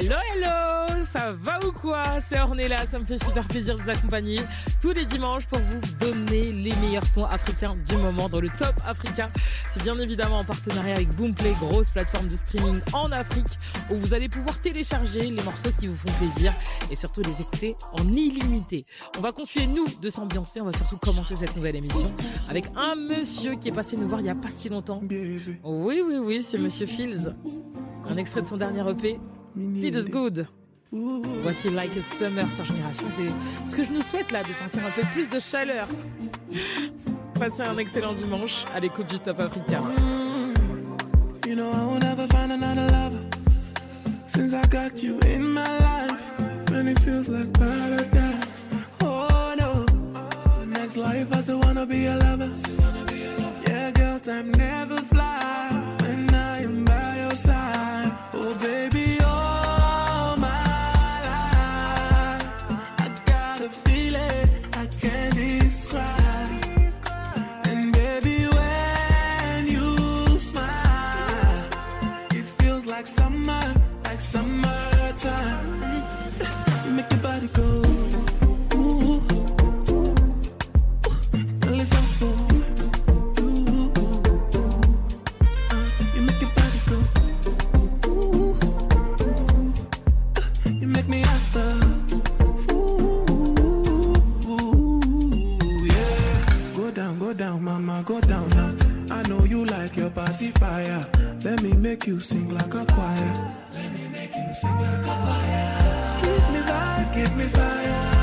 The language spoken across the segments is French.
Hello, hello, ça va ou quoi? C'est Ornella, ça me fait super plaisir de vous accompagner tous les dimanches pour vous donner les meilleurs sons africains du moment dans le top africain. C'est bien évidemment en partenariat avec Boomplay, grosse plateforme de streaming en Afrique où vous allez pouvoir télécharger les morceaux qui vous font plaisir et surtout les écouter en illimité. On va continuer nous de s'ambiancer, on va surtout commencer cette nouvelle émission avec un monsieur qui est passé nous voir il y a pas si longtemps. Oui, oui, oui, c'est monsieur Fields. Un extrait de son dernier EP, Feels Good. Voici Like a Summer sur Génération. C'est ce que je nous souhaite là, de sentir un peu plus de chaleur. Passez un excellent dimanche à l'écoute du Top Africa. You know I will never find another lover Since I got you in my life And it feels like paradise Oh no Next life I still wanna be a lover Yeah girl time never flies down, mama, go down now. I know you like your pacifier. Let me make you sing like a choir. Let me make you sing like a choir. Give me vibe, give me fire.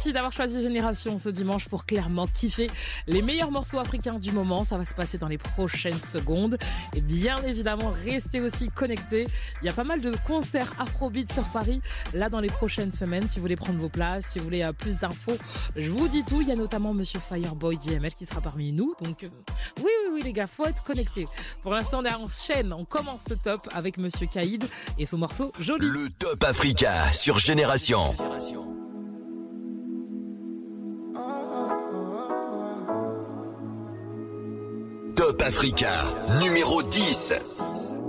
Merci d'avoir choisi Génération ce dimanche pour clairement kiffer les meilleurs morceaux africains du moment. Ça va se passer dans les prochaines secondes. Et bien évidemment, restez aussi connectés. Il y a pas mal de concerts Afrobeat sur Paris là dans les prochaines semaines. Si vous voulez prendre vos places, si vous voulez euh, plus d'infos, je vous dis tout. Il y a notamment Monsieur Fireboy DML qui sera parmi nous. Donc euh, oui, oui, oui les gars, faut être connectés. Pour l'instant, on est en chaîne. On commence ce top avec Monsieur Kaïd et son morceau Joli. Le Top Africa sur Génération. Top Africa numéro 10.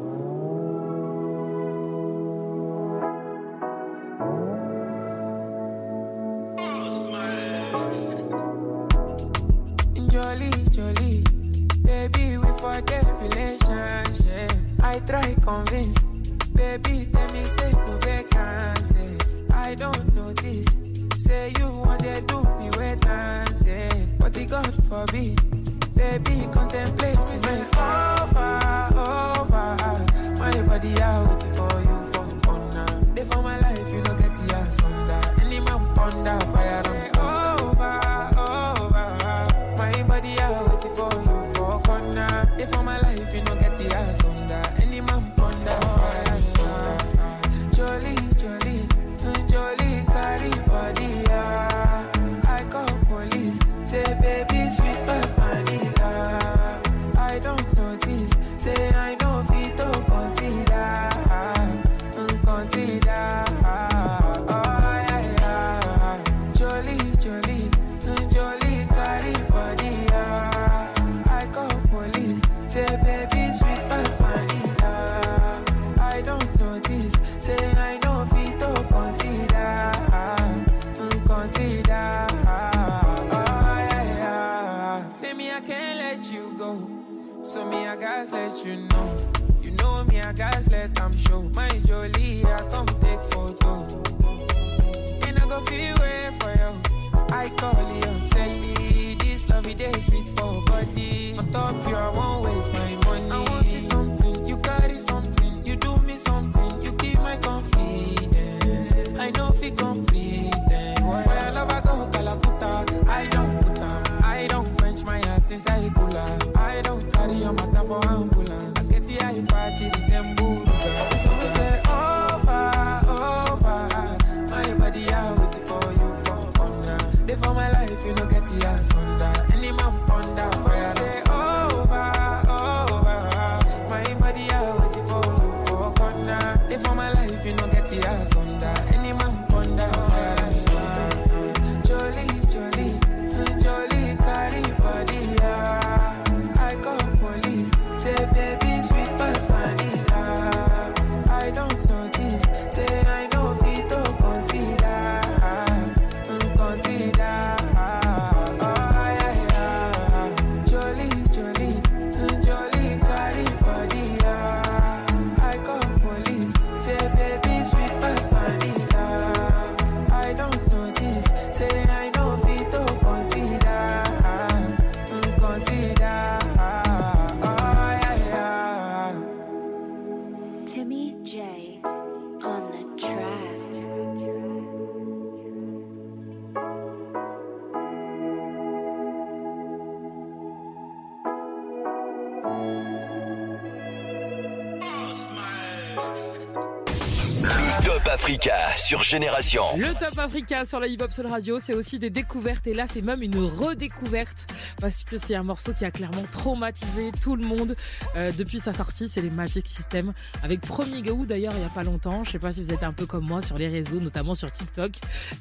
Le Top Africa sur la Hip Hop Soul Radio, c'est aussi des découvertes. Et là c'est même une redécouverte parce que c'est un morceau qui a clairement traumatisé tout le monde euh, depuis sa sortie, c'est les Magic System avec Premier Gaou d'ailleurs il y a pas longtemps, je sais pas si vous êtes un peu comme moi sur les réseaux, notamment sur TikTok.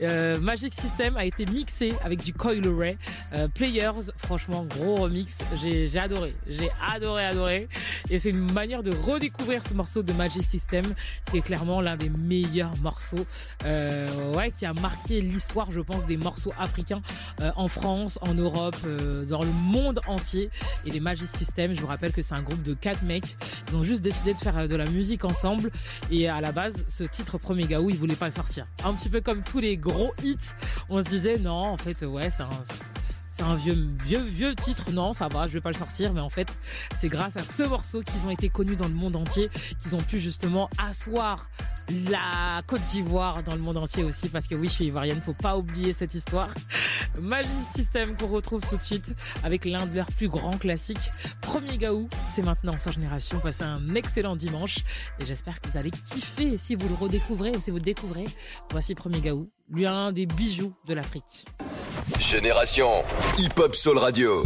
Euh, Magic System a été mixé avec du Coil Ray, euh, Players, franchement gros remix, j'ai adoré, j'ai adoré adoré et c'est une manière de redécouvrir ce morceau de Magic System qui est clairement l'un des meilleurs morceaux euh, ouais, qui a marqué l'histoire, je pense, des morceaux africains euh, en France, en Europe, dans le monde entier. Et les Magic System, je vous rappelle que c'est un groupe de quatre mecs. Ils ont juste décidé de faire de la musique ensemble. Et à la base, ce titre Premier Gaou, ils voulaient pas le sortir. Un petit peu comme tous les gros hits, on se disait non, en fait, ouais, c'est un c'est un vieux, vieux, vieux titre. Non, ça va, je vais pas le sortir. Mais en fait, c'est grâce à ce morceau qu'ils ont été connus dans le monde entier, qu'ils ont pu justement asseoir la Côte d'Ivoire dans le monde entier aussi. Parce que oui, je suis ivoirienne, faut pas oublier cette histoire. Magic System qu'on retrouve tout de suite avec l'un de leurs plus grands classiques. Premier Gaou, c'est maintenant sur Génération. Passez un excellent dimanche. Et j'espère que vous allez kiffer si vous le redécouvrez ou si vous le découvrez. Voici Premier Gaou, lui un des bijoux de l'Afrique. Génération Hip Hop Soul Radio.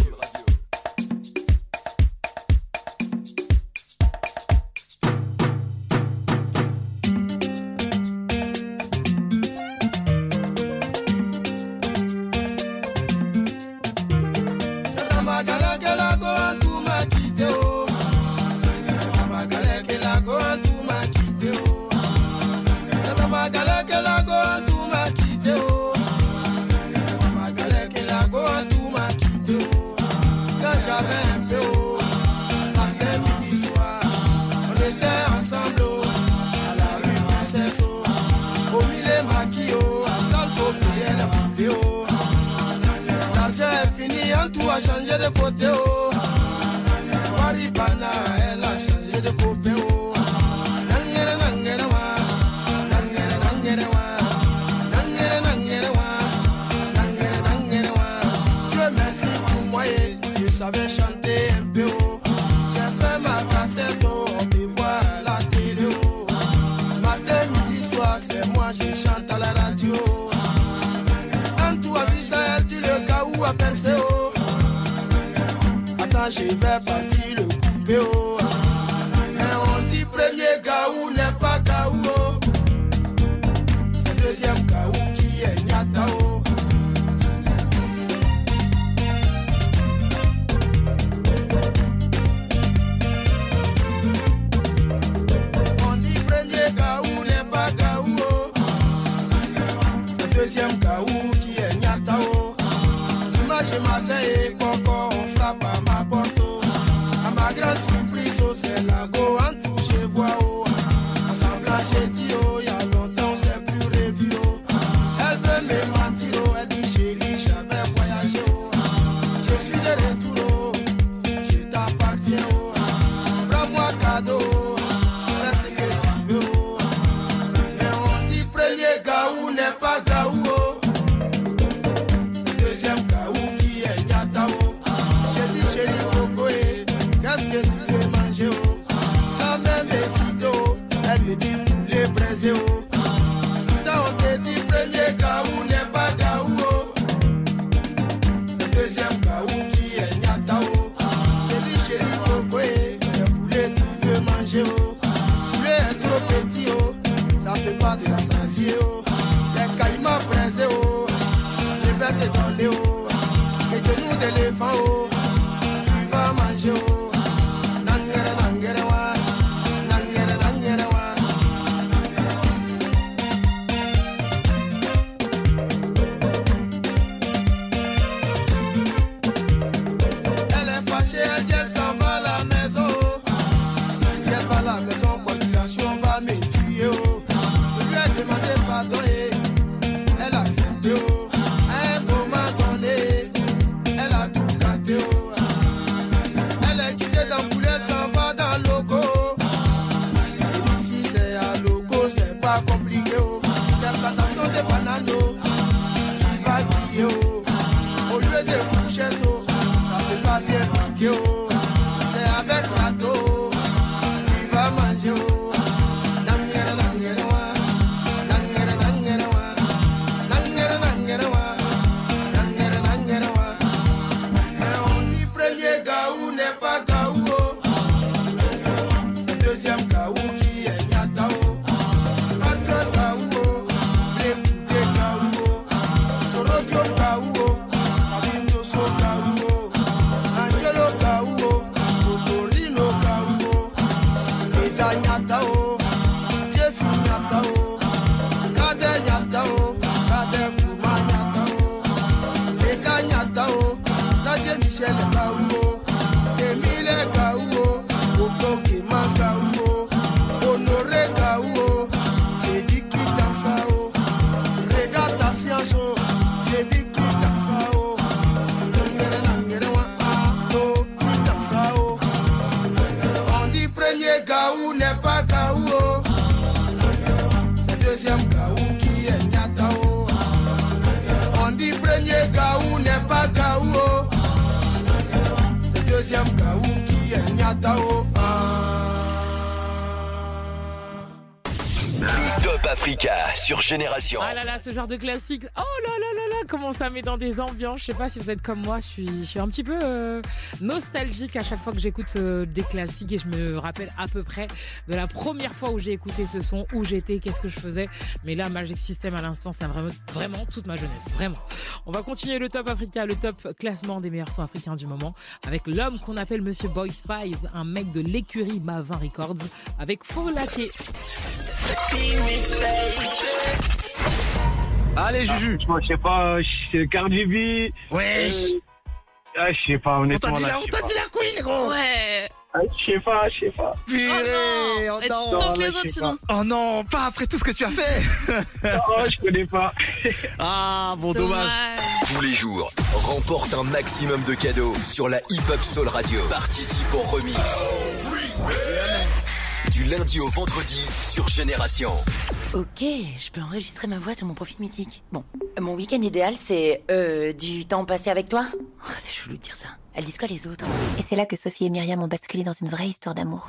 A changé de côté. Waribana, elle a changé de poupée. Nangere, nangere, wa. Nangere, nangere, wa. Nangere, nangere, wa. Nangere, nangere, wa. Dieu merci pour moi et je savais Je vais partir le couper oh. Mais on dit premier gaou n'est pas gaou oh. C'est deuxième gaou qui est nyata oh. On dit premier gaou n'est pas gaou oh. C'est deuxième gaou qui est nyata oh. Dimanche matin et gaou. oh. C'est deuxième gaou qui est nyata. oh. On dit premier gaou n'est pas gaou. oh. C'est deuxième gaou qui est nyata. oh. Top Africa sur Génération. Ah là là, ce genre de classique. Oh là là là, comment ça met dans des ambiances. Je sais pas si vous êtes comme moi, je suis, un petit peu euh, nostalgique à chaque fois que j'écoute euh, des classiques et je me rappelle à peu près de la première fois où j'ai écouté ce son, où j'étais, qu'est-ce que je faisais. Mais là, Magic System à l'instant, c'est vraiment, toute ma jeunesse, vraiment. On va continuer le Top Africa, le top classement des meilleurs sons africains du moment, avec l'homme qu'on appelle Monsieur Boy Spies, un mec de l'écurie Mavin Records, avec Foulaké. Allez, Juju. Moi, je sais pas, c'est Cardi B. Wesh. euh, ah, je sais pas, On honnêtement. t'a dit là, on t'a dit la queen, gros. Ouais. Ah, Je sais pas, je sais pas. Purée, Oh oh non. Tente Non, les autres sinon. Oh non, pas après tout ce que tu as fait. Oh, je connais pas. Ah, bon, dommage. Tous les jours, remporte un maximum de cadeaux sur la Hip Hop Soul Radio. Participe au remix. Du lundi au vendredi sur Génération. Ok, je peux enregistrer ma voix sur mon profil mythique. Bon, mon week-end idéal, c'est euh, du temps passé avec toi. Oh, c'est chelou de dire ça. Elles disent quoi les autres Et c'est là que Sophie et Myriam ont basculé dans une vraie histoire d'amour.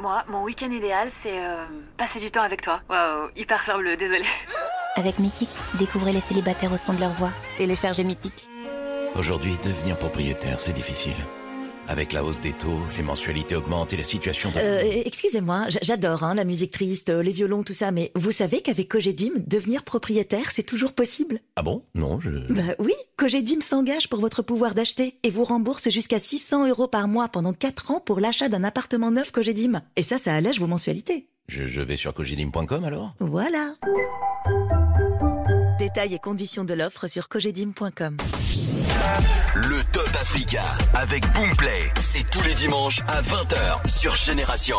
Moi, mon week-end idéal, c'est euh, passer du temps avec toi. Waouh, hyper fleur bleue, désolée. Avec Mythique, découvrez les célibataires au son de leur voix. Téléchargez Mythique. Aujourd'hui, devenir propriétaire, c'est difficile. Avec la hausse des taux, les mensualités augmentent et la situation... de- Euh, excusez-moi, j'adore hein, la musique triste, euh, les violons, tout ça, mais vous savez qu'avec Cogedim, devenir propriétaire, c'est toujours possible? Ah bon? Non, je... Bah oui, Cogedim s'engage pour votre pouvoir d'acheter et vous rembourse jusqu'à 600 euros par mois pendant 4 ans pour l'achat d'un appartement neuf Cogedim. Et ça, ça allège vos mensualités. je... je vais sur cogidim.com alors? Voilà. Détails et conditions de l'offre sur cogedim.com. Le Top Africa avec Boomplay, c'est tous les dimanches à 20h sur Génération.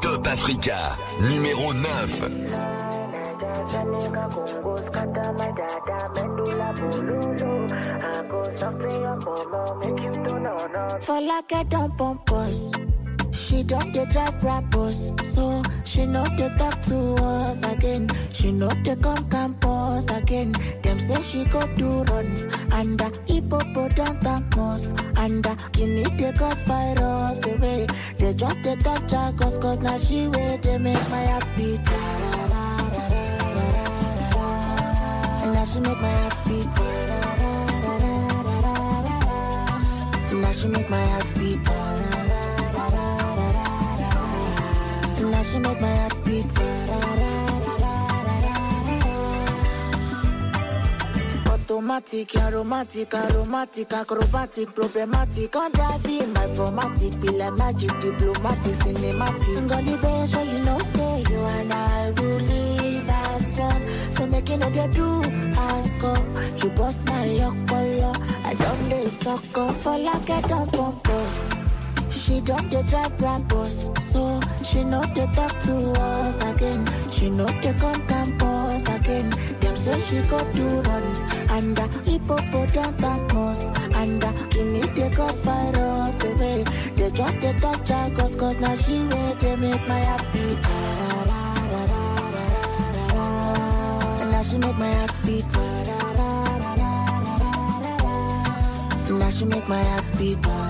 Top Africa, numéro 9. For like She don't dey drive rappers, so she know they talk to us again. She know they come campus again. Them say she go do runs under hippopotamus under guinea they cause virus away. They just they touch her cause now she way they make my heart beat. And now she make my heart beat. And now she make my heart beat. She make my heart beat. Automatic, aromatic, aromatic, acrobatic, problematic, on driving my formatic, be like magic, diplomatic, cinematic. Gully bae, so you know, say you and I will live as one. So making it you do, ask go. You bust my yokolo, I don't do sucker for like I don't pump us. She don't dey drive Brabus, so she know they talk to us again. She know they come campus again. Them say she go do runs and under hippopotamus under guinea they cause virus away. They just they touch her cause now she way they make my heart beat. And now she make my heart beat. And now she make my heart beat.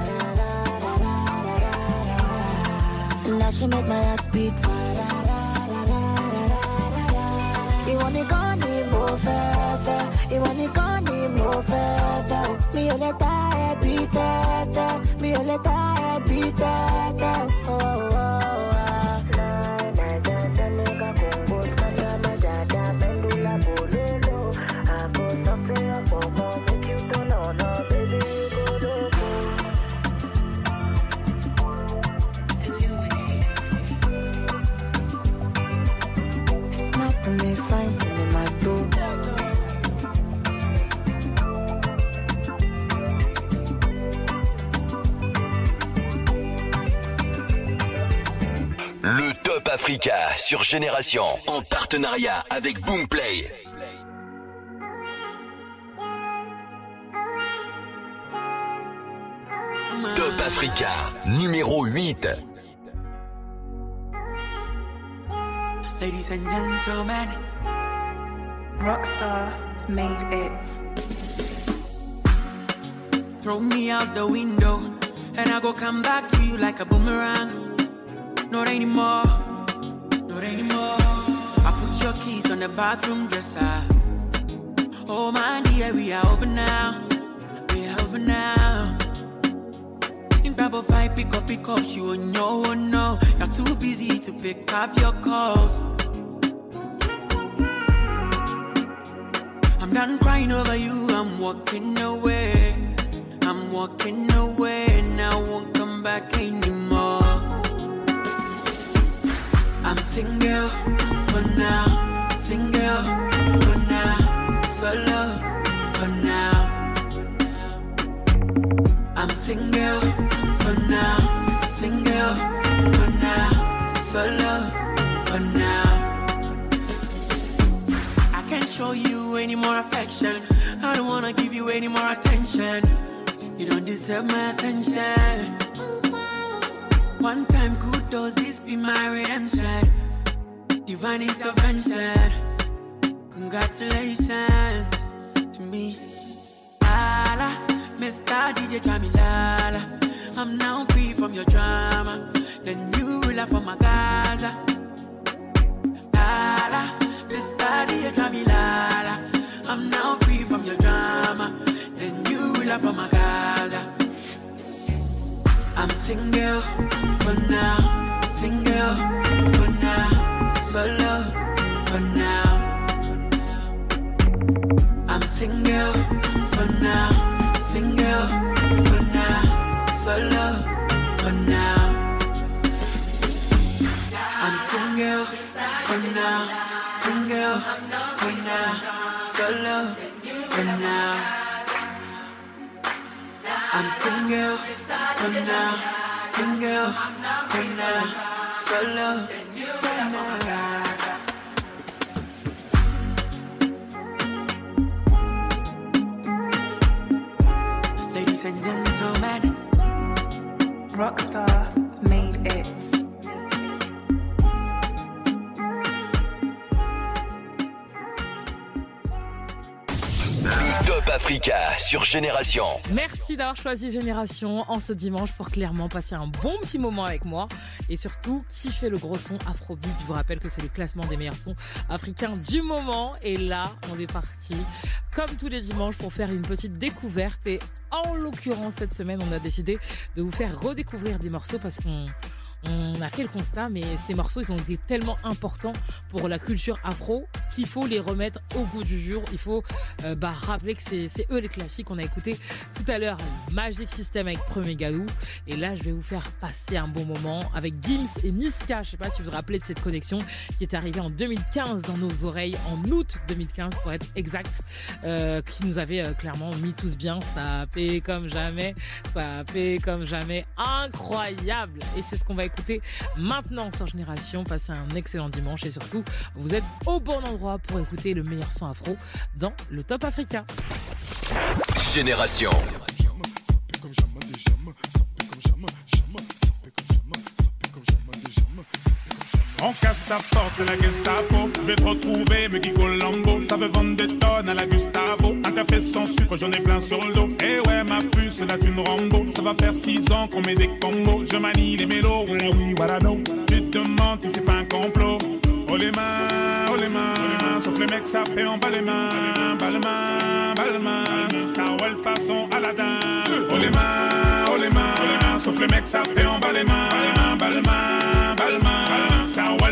Now she make my heart beat. You want me gone, me move further. You want me gone, me move further. Me only die, beat, me only die, beat, oh. oh, oh. Africa sur Génération en partenariat avec Boomplay. Top Africa numéro 8. Ladies and gentlemen, Rockstar made it. throw me out the window, and I go come back to you like a boomerang. Not anymore, anymore. I put your keys on the bathroom dresser. Oh my dear, we are over now, we are over now. In Bible five, pick up, pick up, you on your own no. You're too busy to pick up your calls. I'm done crying over you, I'm walking away. I'm walking away, and I won't come back anymore. For now, for now, solo for now. I'm single for now, single for now, solo for now. I can't show you any more affection. I don't wanna give you any more attention. You don't deserve my attention. One time kudos, this be my redemption. Divine intervention. Congratulations to me. Lala, Mr. DJ Jamilala. I'm now free from your drama. The new ruler for my Gaza. Lala, Mr. DJ Jamilala. I'm now free from your drama. The new ruler for my Gaza. I'm single for now, single for solo for now. I'm single for now, single for now, solo for now. I'm single for now, single, for now, solo, for now. I'm single, for now, single, for now, solo, for now. Sur Génération. Merci d'avoir choisi Génération en ce dimanche pour clairement passer un bon petit moment avec moi et surtout kiffer le gros son Afrobeat. Je vous rappelle que c'est le classement des meilleurs sons africains du moment et là on est parti comme tous les dimanches pour faire une petite découverte et en l'occurrence cette semaine on a décidé de vous faire redécouvrir des morceaux parce qu'on on a fait le constat, mais ces morceaux, ils ont été tellement importants pour la culture afro qu'il faut les remettre au goût du jour. Il faut euh, bah, rappeler que c'est eux les classiques. On a écouté tout à l'heure Magic System avec Premier Gadou. Et là, je vais vous faire passer un bon moment avec Gims et Niska. Je sais pas si vous vous rappelez de cette connexion qui est arrivée en 2015 dans nos oreilles, en août 2015 pour être exact, euh, qui nous avait euh, clairement mis tous bien. Ça a comme jamais, ça a comme jamais. Incroyable! Et c'est ce qu'on va écouter maintenant sur Génération. Passez un excellent dimanche et surtout, vous êtes au bon endroit pour écouter le meilleur son afro dans le Top Africa. Génération. On casse ta porte, c'est la Gestapo. Je vais te retrouver, me Colombo. Ça veut vendre des tonnes à la Gustavo. Un café sans sucre, j'en ai plein sur le dos. Eh ouais, ma puce, là tu me Rambo. Ça va faire six ans qu'on met des combos. Je manie les mélos, voilà oui, voilà non. Tu te demandes si c'est pas un complot. Oh les mains, oh les mains. Sauf les mecs, fait en bas les mains. Bas les mains, bas les mains. Ça roule façon Aladdin. Oh les mains, oh les mains. Sauf les mecs, fait en bas les mains. Bas les mains, bas les mains.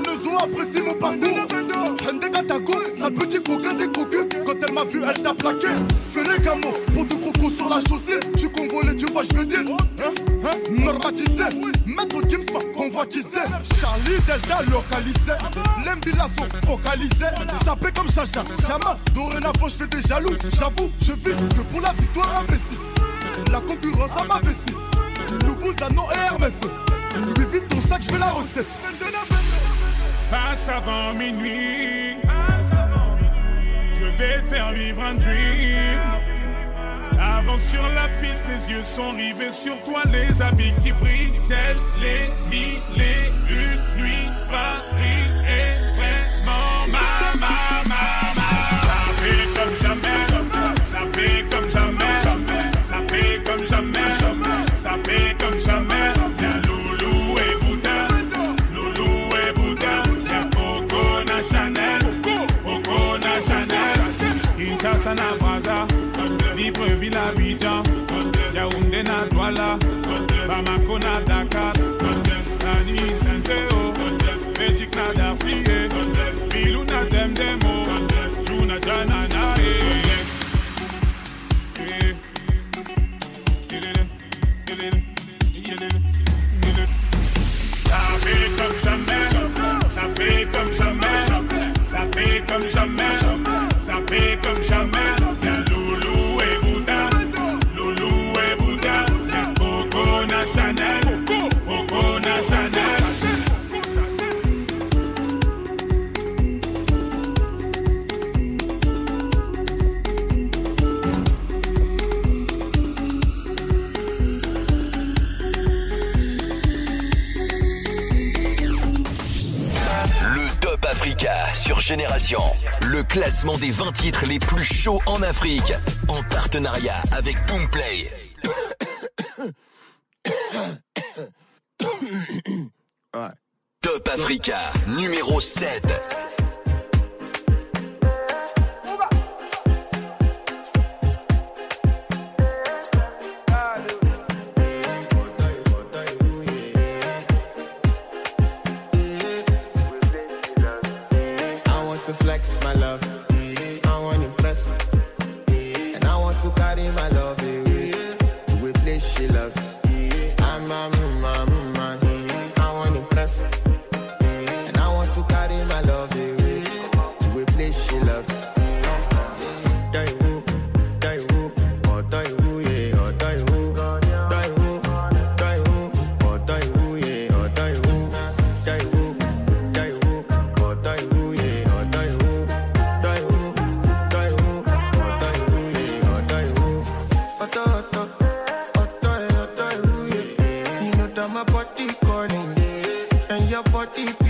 maison, apprécie mon parcours. Hende Gatago, sale petit coquin des cocus. Quand elle m'a vu, elle t'a plaqué. Fais les gamins, pour de crocos sur la chaussée. Tu congolais, tu vois, je veux dire. Hein, hein, normatisé. Maître Gims m'a convoitisé. Charlie Delta localisé. L'embilasso focalisé. Tapé comme Chacha, Chama. Dorénavant, je fais des jaloux. J'avoue, je vis que pour la victoire imbécile. La concurrence à ma vessie. Loubouzano et Hermès. Lui vite ton sac, je veux la recette. Passe avant minuit. Je vais te faire vivre un dream. Avant sur la piste, les yeux sont rivés sur toi, les habits qui brillent, tels les mille et une nuits. Paris I'm not gonna die. Classement des 20 titres les plus chauds en Afrique. En partenariat avec Boomplay. Top Africa, numéro 7. And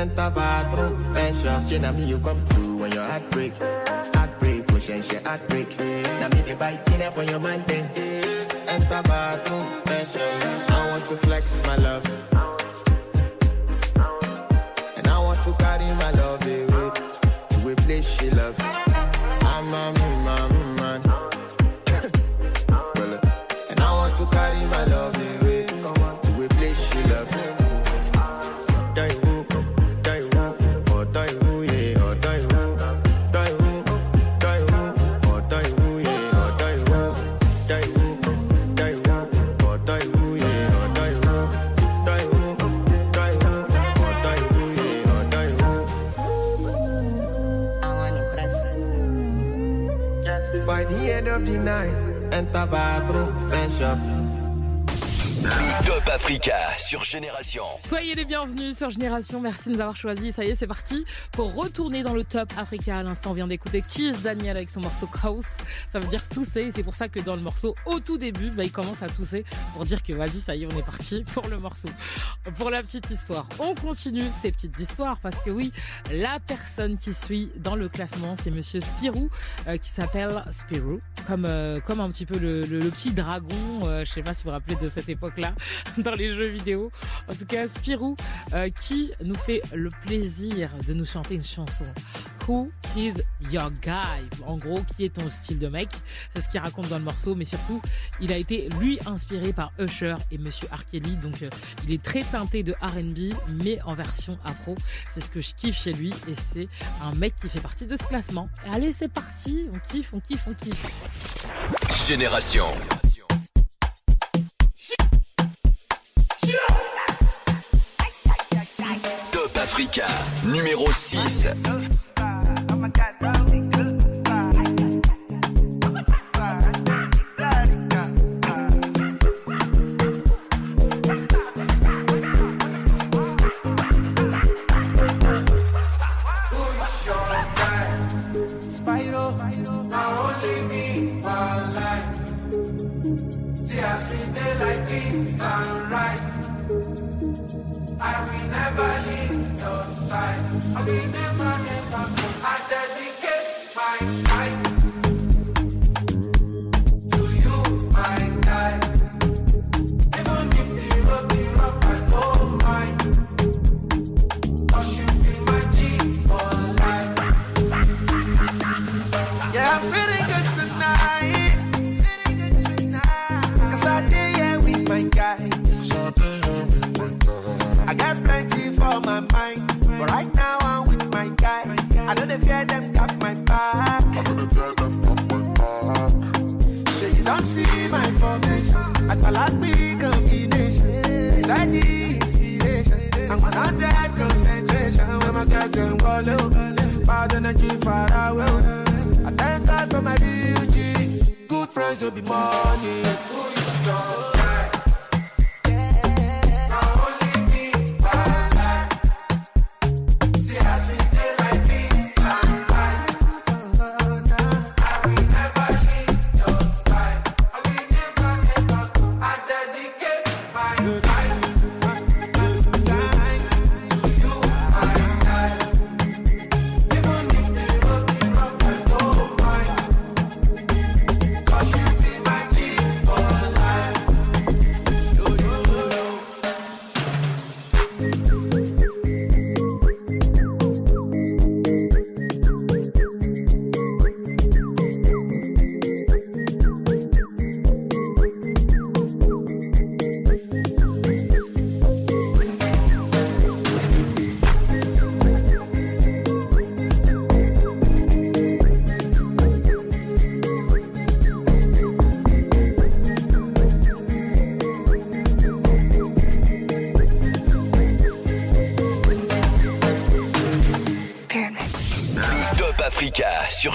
Enter bathroom, fresh up. She na me you come through when your heart break. Heartbreak, push and she heartbreak. Now me the bite dinner for your man then. Enter bathroom, fresh up. I want to flex my love. And I want to carry my love away to a place she loves. I'm a man, man. fresh up. Le Top Africa sur Génération. Soyez les bienvenus sur Génération. Merci de nous avoir choisis. Ça y est, c'est parti pour retourner dans le top Africa. À l'instant, on vient d'écouter Kiss Daniel avec son morceau House. Ça veut dire tousser. C'est pour ça que dans le morceau, au tout début, bah, il commence à tousser pour dire que vas-y, ça y est, on est parti pour le morceau. Pour la petite histoire, on continue ces petites histoires parce que oui, la personne qui suit dans le classement, c'est Monsieur Spirou euh, qui s'appelle Spirou, comme euh, comme un petit peu le, petit dragon. euh, je sais pas si vous vous rappelez de cette époque-là dans les jeux vidéo. En tout cas, Spirou euh, qui nous fait le plaisir de nous chanter une chanson. Who is your guy? En gros, qui est ton style de mec? C'est ce qu'il raconte dans le morceau, mais surtout, il a été lui inspiré par Usher et Monsieur R. Kelly. Donc, euh, il est très teinté de R&B, mais en version afro. C'est ce que je kiffe chez lui, et c'est un mec qui fait partie de ce classement. Allez, c'est parti On kiffe, on kiffe, on kiffe. Génération. Top Africa, numéro 6. Never leave your side. I will never, never go. I dedicate my life to be money.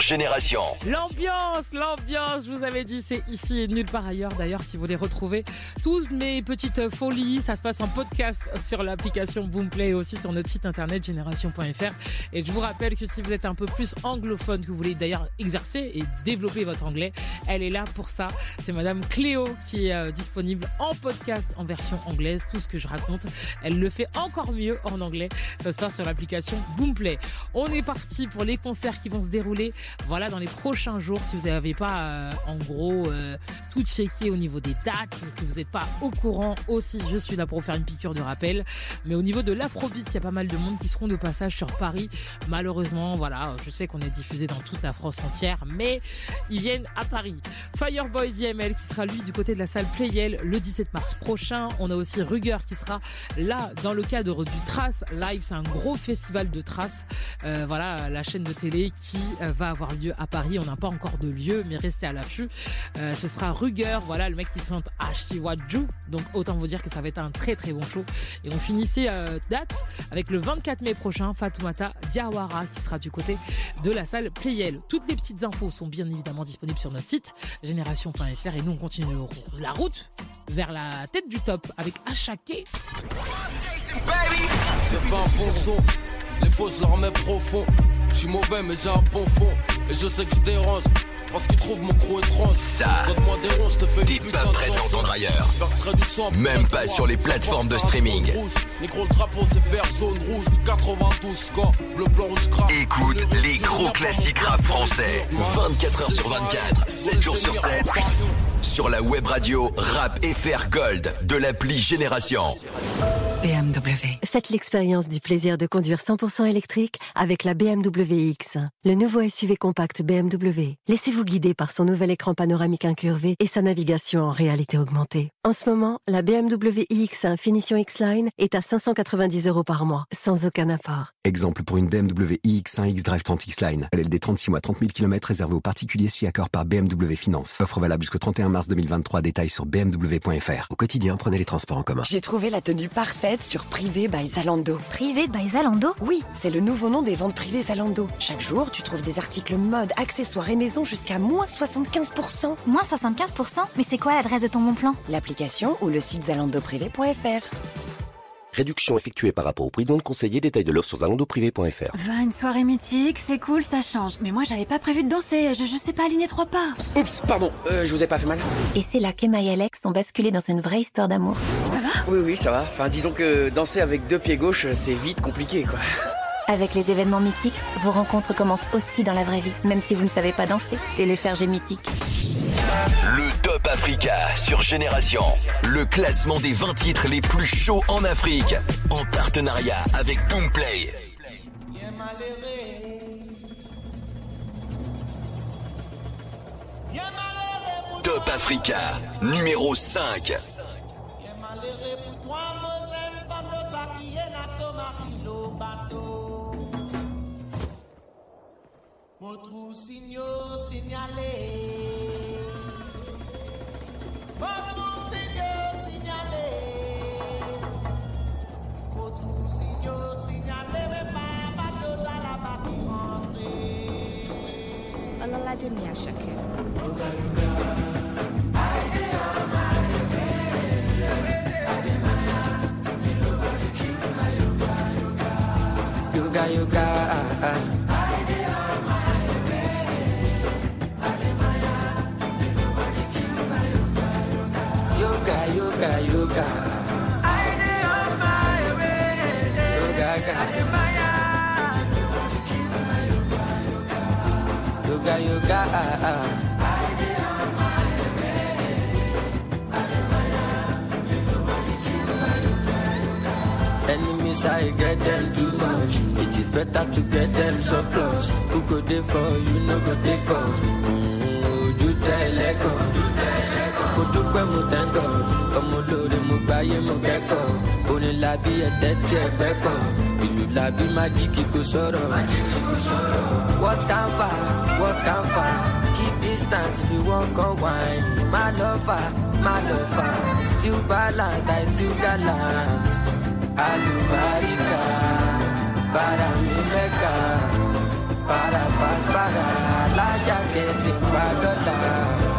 Génération. L'ambiance, l'ambiance, je vous avais dit, c'est ici et nulle part ailleurs. D'ailleurs, si vous voulez retrouver toutes mes petites folies, ça se passe en podcast sur l'application Boomplay et aussi sur notre site internet génération.fr. Et je vous rappelle que si vous êtes un peu plus anglophone, que vous voulez d'ailleurs exercer et développer votre anglais, elle est là pour ça. C'est Madame Cléo qui est euh, disponible en podcast en version anglaise. Tout ce que je raconte, elle le fait encore mieux en anglais. Ça se passe sur l'application Boomplay. On est parti pour les concerts qui vont se dérouler voilà dans les prochains jours si vous n'avez pas euh, en gros euh, tout checké au niveau des dates que vous n'êtes pas au courant aussi je suis là pour vous faire une piqûre de rappel. Mais au niveau de l'afrobeat il y a pas mal de monde qui seront de passage sur Paris. Malheureusement voilà je sais qu'on est diffusé dans toute la France entière mais ils viennent à Paris. Fireboy DML qui sera lui du côté de la salle Playel le 17 mars prochain. On a aussi Ruger qui sera là dans le cadre du Trace Live. C'est un gros festival de Trace. Euh, voilà la chaîne de télé qui va avoir lieu à Paris. On n'a pas encore de lieu, mais restez à l'affût. Euh, ce sera Ruger, voilà le mec qui chante Ashiwaju. Donc autant vous dire que ça va être un très très bon show. Et on finissait euh, date avec le 24 mai prochain, Fatoumata Diawara qui sera du côté de la salle Playel. Toutes les petites infos sont bien évidemment disponibles sur notre site génération.fr et nous on continue la route vers la tête du top avec Achaké. C'est. Je suis mauvais mais j'ai un bon. Et je sais que je dérange. Parce qu'ils trouvent mon crew étrange. Ça, Donne-moi des ronds, je te fais T'es pas prêt de l'entendre ailleurs. Même pas sur les plateformes de streaming. Négro, le drapeau c'est vert, jaune, rouge. Du 92 score, bleu, blanc, rouge, crabe. Écoute les gros classiques rap français. 24 heures sur 24, 7 jours sur 7. Sur la web radio Rap FR Gold de l'appli Génération. BMW. Faites l'expérience du plaisir de conduire 100% électrique avec la BMW X, le nouveau SUV compact BMW. Laissez-vous guider par son nouvel écran panoramique incurvé et sa navigation en réalité augmentée. En ce moment, la BMW iX1 Finition X-Line est à 590 euros par mois, sans aucun apport. Exemple pour une BMW iX1 X-Drive 30 X-Line. LLD 36 mois, 30 000 km réservé aux particuliers si accord par BMW Finance. Offre valable jusqu'au 31 mars 2023. Détails sur bmw.fr. Au quotidien, prenez les transports en commun. J'ai trouvé la tenue parfaite sur Privé by Zalando. Privé by Zalando Oui, c'est le nouveau nom des ventes privées Zalando. Chaque jour, tu trouves des articles mode, accessoires et maison jusqu'à moins 75%. Moins 75% Mais c'est quoi l'adresse de ton bon plan? L'application ou le site zalandoprivé.fr. Réduction effectuée par rapport au prix donc conseillé. Détail de l'offre sur zalandoprivé.fr. Va, une soirée mythique, c'est cool, ça change. Mais moi, j'avais pas prévu de danser, je, je sais pas aligner trois pas. Oups, pardon, euh, je vous ai pas fait mal. Et c'est là qu'Emma et Alex ont basculé dans une vraie histoire d'amour. Ça va? Oui, oui, ça va. Enfin, disons que danser avec deux pieds gauches, c'est vite compliqué, quoi. Avec les événements mythiques, vos rencontres commencent aussi dans la vraie vie, même si vous ne savez pas danser. Téléchargez Mythique. Le Top Africa sur Génération. Le classement des 20 titres les plus chauds en Afrique. En partenariat avec Boomplay. Top Africa, numéro 5. Autres signaux signalés. Signaux signaux. Mais pas la partie rentrée. Là, à yoga yoga ah, ah. Yoga, yoga. Yoga, yoga. Enemies, I get them too much. It is better to get them so close. Who go there for you, no go take off. Mm, Ojú tẹ́lẹ̀kọ̀. Mo dúpẹ́ mo. Ọmọ olóore mo gbáyé mo kẹ́kọ̀ọ́. Orin làbí ẹ̀tẹ́ tí ẹgbẹ́ kọ̀. Ìlú làbí májíkì kò sọ̀rọ̀. What can far? What can far? Keep distance if you wan come wine. My lover, my lover. Still balanced, I still gallant. Alubarika, para mi meca, para paz, para la que se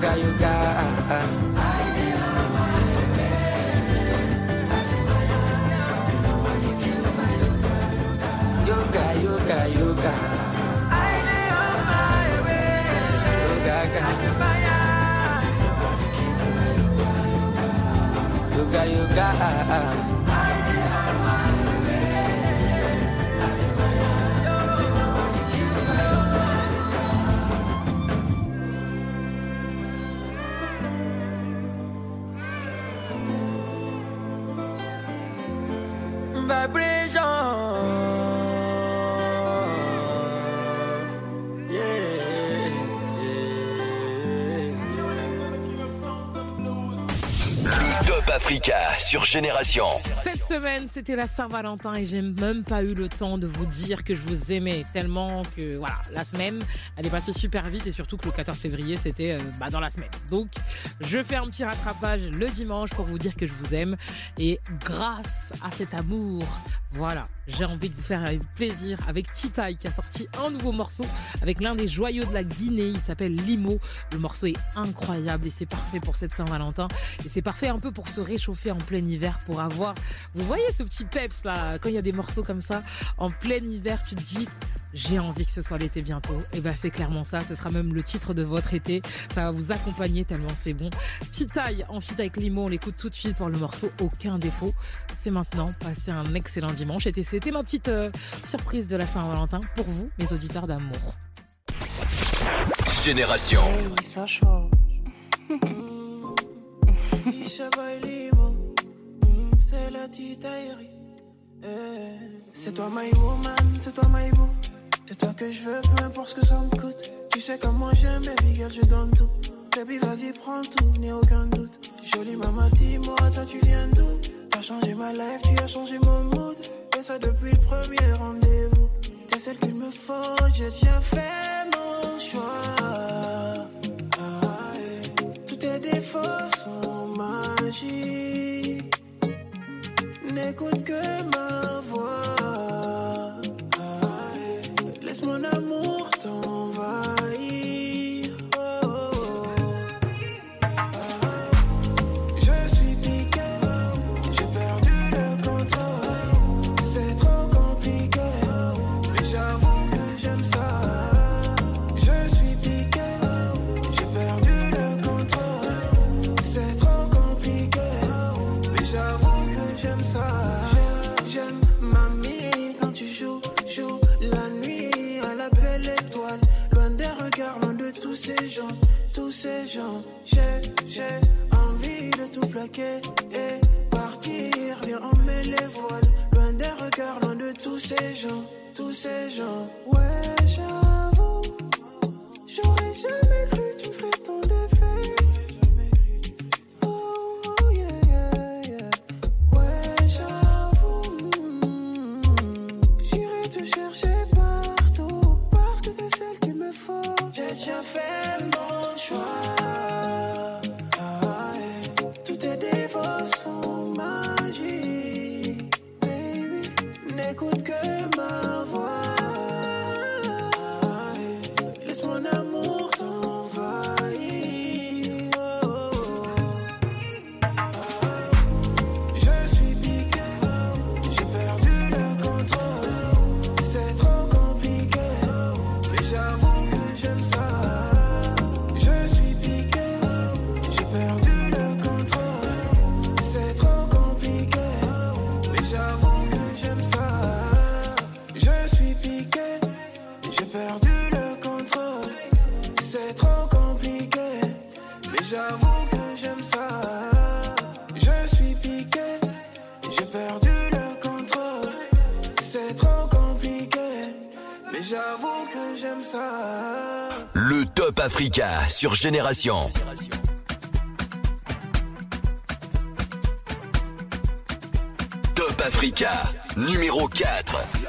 Yoga, yoga, ah, ah. Yoga, yoga, yoga. Yoga, yoga, Vibration. Le Top Africa sur Génération. Semaine, c'était la Saint-Valentin et j'ai même pas eu le temps de vous dire que je vous aimais tellement que voilà, la semaine, elle est passée super vite et surtout que le 14 février, c'était euh, bah, dans la semaine. Donc, je fais un petit rattrapage le dimanche pour vous dire que je vous aime et grâce à cet amour, voilà, j'ai envie de vous faire plaisir avec Titaï qui a sorti un nouveau morceau avec l'un des joyaux de la Guinée. Il s'appelle Limo. Le morceau est incroyable et c'est parfait pour cette Saint-Valentin. Et c'est parfait un peu pour se réchauffer en plein hiver, pour avoir. Vous voyez ce petit peps là, quand il y a des morceaux comme ça, en plein hiver, tu te dis. J'ai envie que ce soit l'été bientôt. Et ben c'est clairement ça. Ce sera même le titre de votre été. Ça va vous accompagner tellement c'est bon. Titaï en feat avec Limo. On l'écoute tout de suite pour le morceau Aucun défaut. C'est maintenant. Passez un excellent dimanche. Et c'était ma petite euh, surprise de la Saint-Valentin pour vous, mes auditeurs d'amour. Génération. c'est la titaillerie. Eh, C'est toi my woman, c'est toi my boo. C'est toi que je veux, peu importe ce que ça me coûte. Tu sais comment j'aime, baby girl, je donne tout. Baby, vas-y, prends tout, a aucun doute. Jolie maman, dis-moi, toi tu viens d'où? T'as changé ma life, tu as changé mon mood. Et ça depuis le premier rendez-vous. T'es celle qu'il me faut, j'ai déjà fait mon choix. Ah. Tous tes défauts sont magiques. N'écoute que ma voix. Comme ça. Je suis piqué, j'ai perdu le contrôle. C'est trop compliqué, mais j'avoue que j'aime ça. Le Top Africa sur Génération. Top Africa, numéro 4.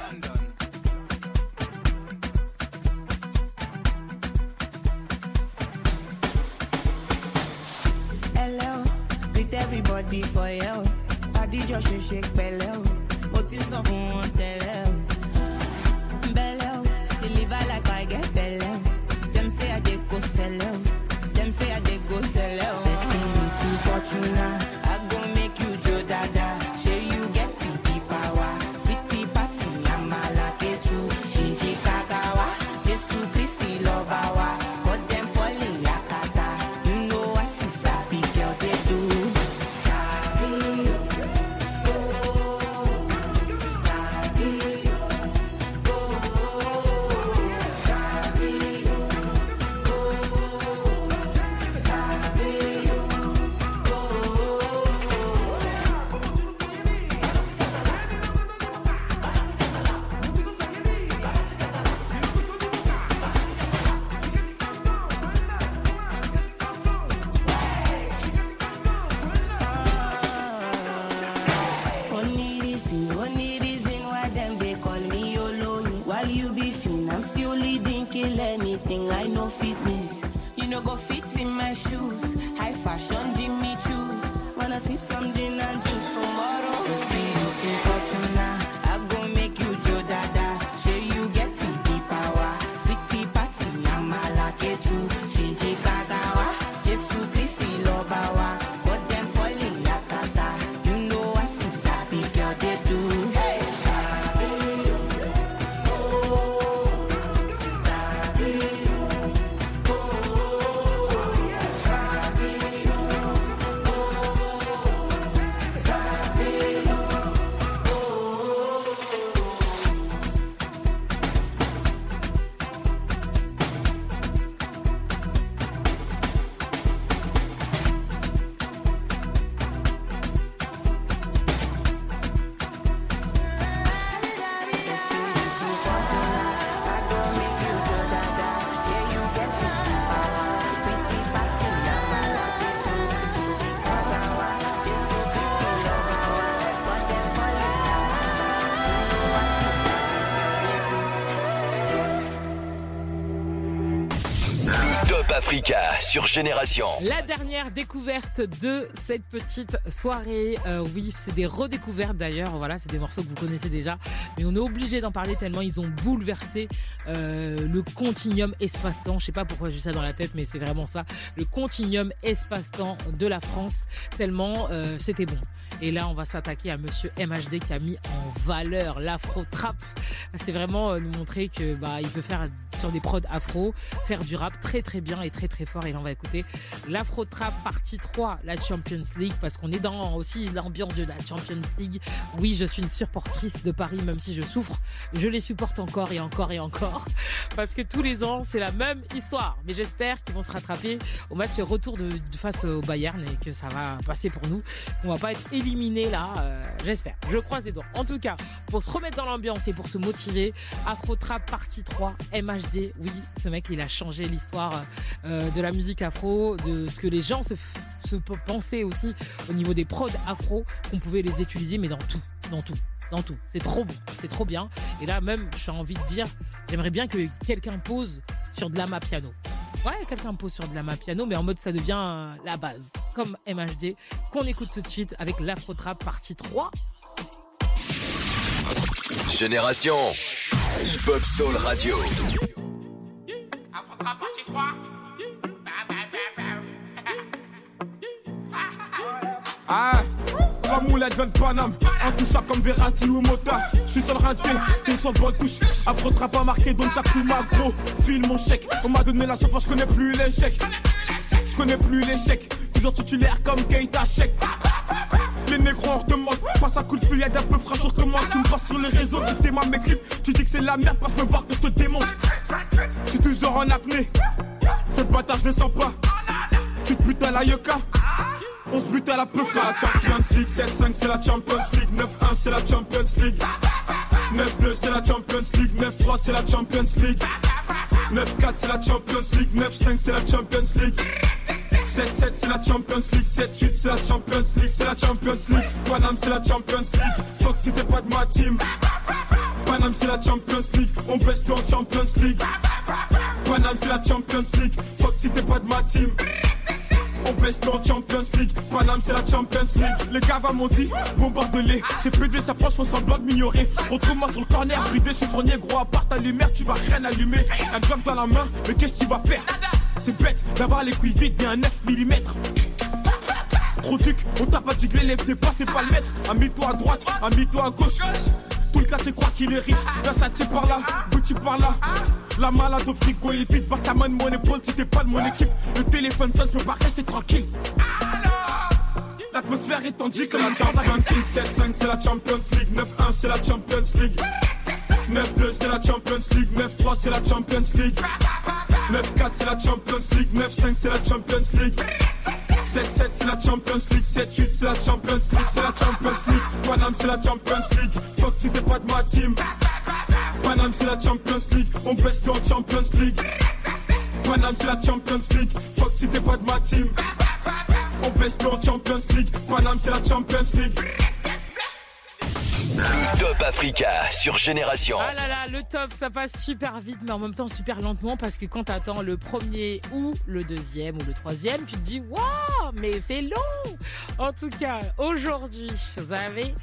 Génération. La dernière découverte de cette petite soirée, euh, oui, c'est des redécouvertes d'ailleurs. Voilà, c'est des morceaux que vous connaissez déjà, mais on est obligé d'en parler tellement ils ont bouleversé euh, le continuum espace-temps. Je sais pas pourquoi j'ai ça dans la tête, mais c'est vraiment ça, le continuum espace-temps de la France. Tellement euh, c'était bon. Et là, on va s'attaquer à Monsieur MHD qui a mis en valeur l'afro trap. C'est vraiment nous montrer que bah il peut faire sur des prods afro, faire du rap très très bien et très très fort. Et là, on va écouter l'afro trap partie 3, la Champions League, parce qu'on est dans aussi l'ambiance de la Champions League. Oui, je suis une supportrice de Paris, même si je souffre. Je les supporte encore et encore et encore, parce que tous les ans, c'est la même histoire. Mais j'espère qu'ils vont se rattraper au match retour de, face au Bayern et que ça va passer pour nous. On va pas être éliminé là, euh, j'espère. Je croise les doigts. En tout cas, pour se remettre dans l'ambiance et pour se motiver, Afro Trap partie 3, MHD. Oui, ce mec, il a changé l'histoire euh, de la musique afro, de ce que les gens se, pensaient aussi au niveau des prods afro, qu'on pouvait les utiliser, mais dans tout, dans tout. Dans tout. C'est trop bon, c'est trop bien. Et là, même, j'ai envie de dire, j'aimerais bien que quelqu'un pose sur de la piano. Ouais, quelqu'un pose sur de la piano, mais en mode ça devient la base, comme MHD, qu'on écoute tout de suite avec l'Afro Trap partie 3. Génération. Hip Hop Soul Radio. Ah, la moulette vient de Paname, intouchable comme Verratti ou Mota. Je suis seul rincé, une seule bonne touche. Afro trap pas marqué, donc ça coule ma gros. File mon chèque, on m'a donné la sauce, je connais plus l'échec. Je connais plus l'échec, toujours titulaire comme Keita Check. Les négros en demande, passe un coup de fil, y'a d'un peu frais sur comment tu me passes sur les réseaux, tu démarres mes clips, tu dis que c'est la merde, passe me voir que je te démonte. Je suis toujours en apnée, cette bâtard je les sens pas. Tu te butes à la yoka, 11 buts à la peu c'est la Champions League. 7-5 c'est la Champions League. 9-1 c'est la Champions League. 9-2 c'est la Champions League. 9-3 c'est la Champions League. 9-4 c'est la Champions League. 9-5 c'est la Champions League 7-7 c'est la Champions League 7-8 c'est la Champions League C'est la Champions League Paname c'est la Champions League Fuck si t'es pas de ma team Paname c'est la Champions League On baisse tout en Champions League Paname c'est la Champions League Fuck si t'es pas de ma team on baisse en Champions League. Paname, c'est la Champions League. Les gars m'ont dit, bombarde-les. C'est PD, ça passe, font semblant de m'ignorer. Retrouve-moi sur le corner, bridé, chiffronnier, gros, à part ta lumière, tu vas rien allumer. Un job dans la main, mais qu'est-ce que tu vas faire? C'est bête d'avoir les couilles vides, bien 9 mm. Trop duc, on t'a pas diglé, lève tes pas, c'est pas le mettre. Ami-toi à droite, ami-toi à gauche. Tout le cas, c'est croire qu'il est riche. Versace par là, Gucci par là. La malade au frigo est vide, pas ta main de mon épaule si t'es pas de mon équipe. Le téléphone sonne, je peux pas rester tranquille. L'atmosphère est tendue, c'est la Champions League. 7-5, c'est la Champions League. 9-1, c'est la Champions League. 9-2, c'est la Champions League. 9-3, c'est la Champions League. 9-4, c'est la Champions League. 9-5, c'est la Champions League. 7-7 c'est la Champions League 7-8 c'est la Champions League C'est la Champions League. Paname c'est la Champions League. Fuck si t'es pas de ma team. Paname c'est la Champions League. On baisse tout en Champions League. Paname c'est la Champions League. Fuck si t'es pas de ma team. On baisse en Champions League. Paname c'est la Champions League Le Top Africa sur Génération. Ah là là, le top, ça passe super vite, mais en même temps super lentement parce que quand t'attends le premier ou le deuxième ou le troisième, tu te dis waouh, mais c'est long. En tout cas, aujourd'hui, vous voilà,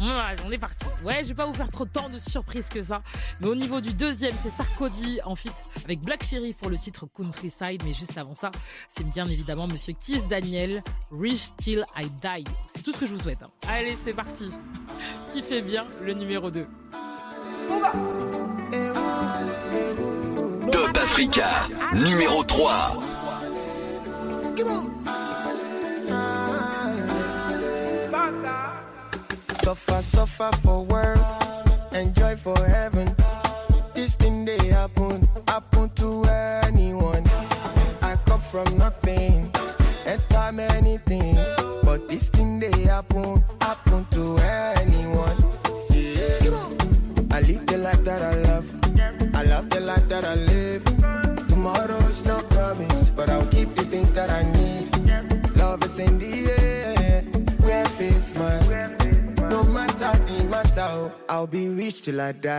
on est parti. Ouais, je vais pas vous faire trop de temps de surprises que ça. Mais au niveau du deuxième, c'est Sarkozy en fit avec Black Cherry pour le titre Countryside. Mais juste avant ça, c'est bien évidemment Monsieur Kiss Daniel, Rich Till I Die. C'est tout ce que je vous souhaite. hein. Allez, c'est parti. Qui fait bien le numéro 2 Top Africa, numéro 3. Suffer, suffer for world, enjoy for heaven. This thing they happen, happen to anyone. I come from nothing, rich till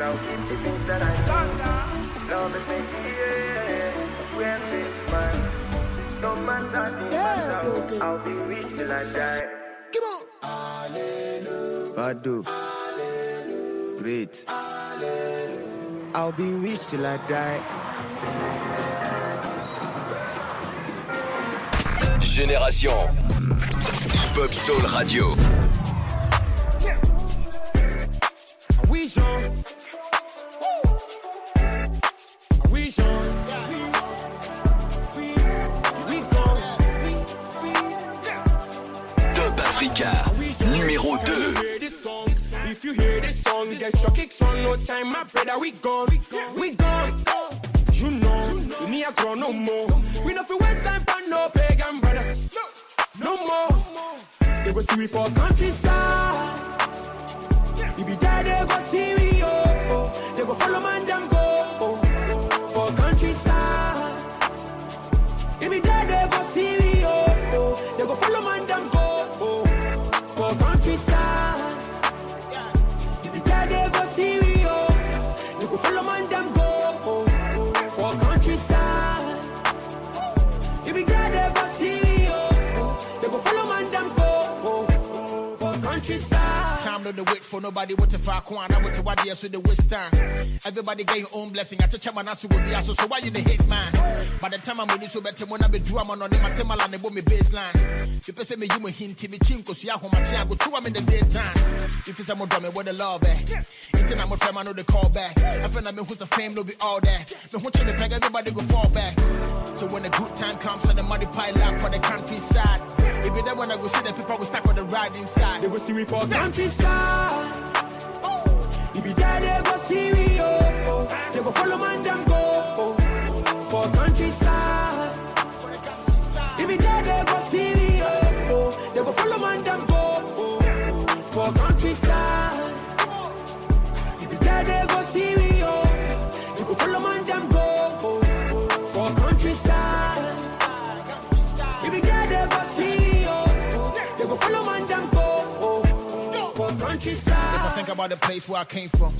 But I'll keep the things that I need. Love is in the air, wear face mask. No matter the matter, I'll be rich till I die. Come on. Badu. Great. I'll be rich till I die. Génération. Pop Soul Radio. We Jean. Numéro 2. hear this song, if you hear this song, get your kicks on. No time, my brother, we gone, we gone. You know, we need a grow no more. We no fi waste time for no pagan brothers, no more. They go see we for countryside. We be there, they go see we oh. oh. They go follow man them go Time the wait for nobody what if I can I want to what yes with the waste time. Everybody get your own blessing. I touch my nasu will be so so why you the hate man? By the time I'm ready so better when I be do I'm on them I tell my line, land me baseline. People say me you me hint me chinko so ya home chia go two I'm in the daytime. If it's a more drum what the love eh. It's I'm a friend I know the call back. I feel like me who's the fame no be all that. So when you peg everybody go fall back. So when the good time comes and the money pile up for the countryside. If you when I go see the people will stack on the ride inside. They go see we for countryside. If you there, they go see we oh. oh. They go follow man about the place where I came from.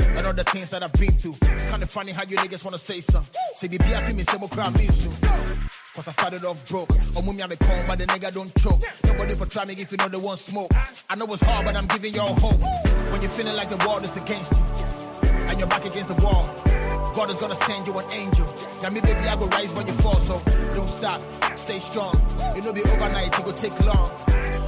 And all the things that I've been through. It's kinda funny how you niggas wanna say something. Say the beer me say more crowd me soon. Cause I started off broke. Oh, mummy, I'm a con, but the nigga don't choke. Nobody for try me if you know they want smoke. I know it's hard, but I'm giving y'all hope. When you're feeling like the world is against you, and you're back against the wall, God is gonna send you an angel. Now me, baby, I go rise when you fall, so don't stop, stay strong. It'll be overnight, it will take long.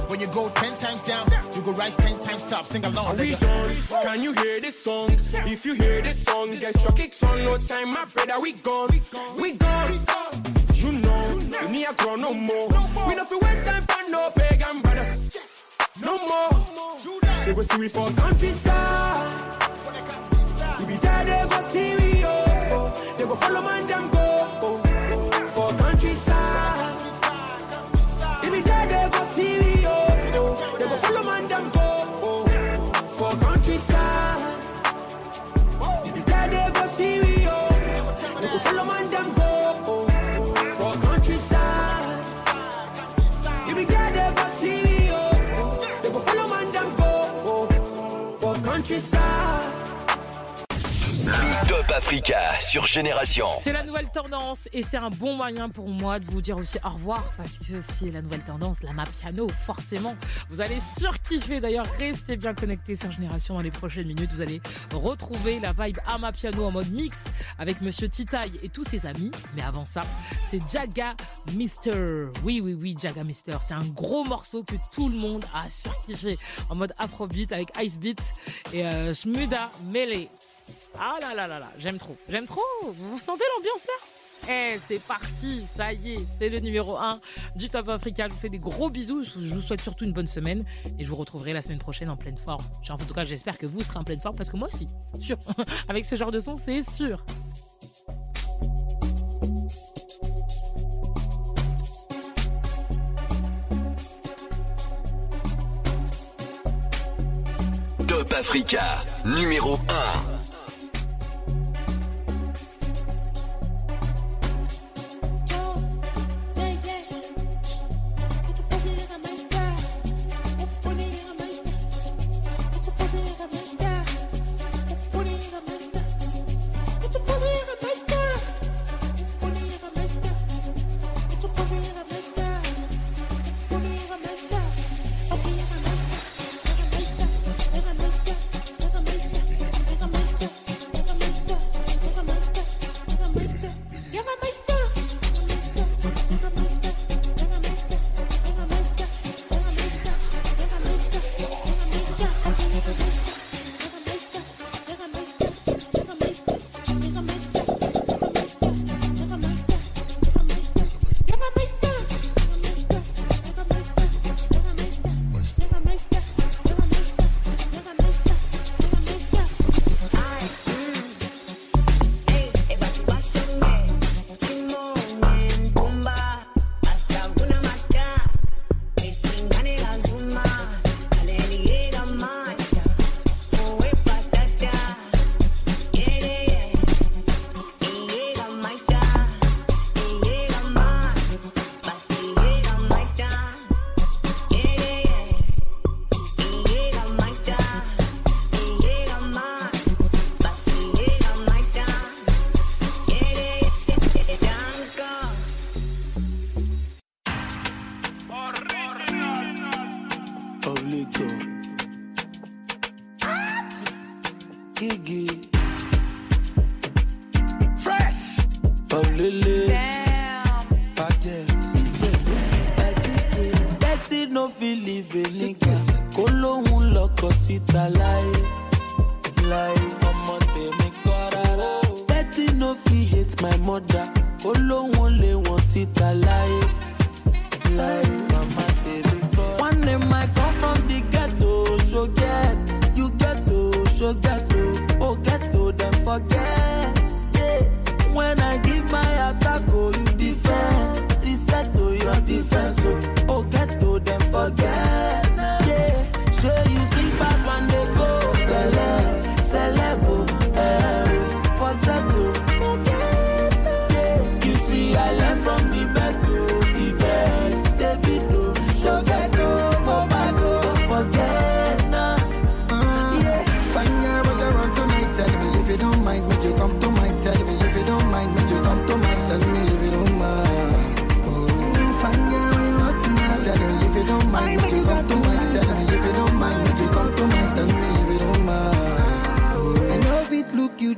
When you go ten times down, you go rise ten times up. Sing along, We nigga. on, can you hear this song? If you hear this song, get your kicks on. No time, my brother, we gone, we gone. You know, we need a grow no more. We no fi waste time for no pagan brothers, no more. They go see we for countryside. We be there, they go see we oh. They go follow man them go Africa sur Génération. C'est la nouvelle tendance et c'est un bon moyen pour moi de vous dire aussi au revoir parce que c'est la nouvelle tendance, la piano, forcément. Vous allez surkiffer d'ailleurs, restez bien connectés sur Génération dans les prochaines minutes. Vous allez retrouver la vibe piano en mode mix avec Monsieur Titaï et tous ses amis. Mais avant ça, c'est Jaga Mister. Oui, oui, oui, Jaga Mister. C'est un gros morceau que tout le monde a surkiffé en mode afrobeat avec Ice Beat et euh, Shmuda Melee. Ah là là là là, j'aime trop, j'aime trop. Vous sentez l'ambiance là? Eh, c'est parti, ça y est, c'est le numéro 1 du Top Africa. Je vous fais des gros bisous, je vous souhaite surtout une bonne semaine et je vous retrouverai la semaine prochaine en pleine forme. En tout cas, j'espère que vous serez en pleine forme parce que moi aussi, sûr. Avec ce genre de son, c'est sûr. Top Africa, numéro 1.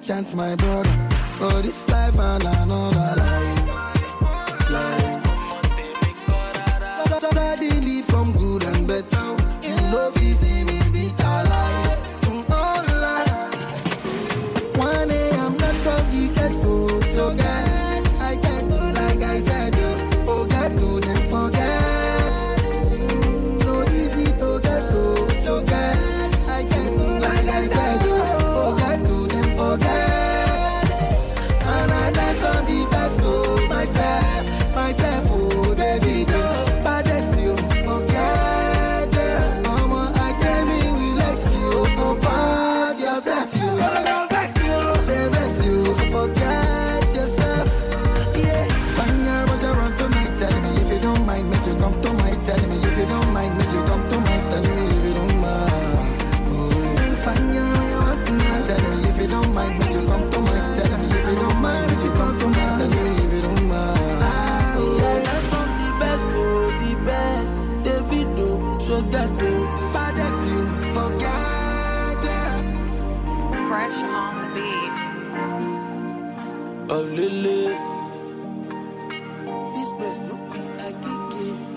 Chance, my brother. For this life and another life.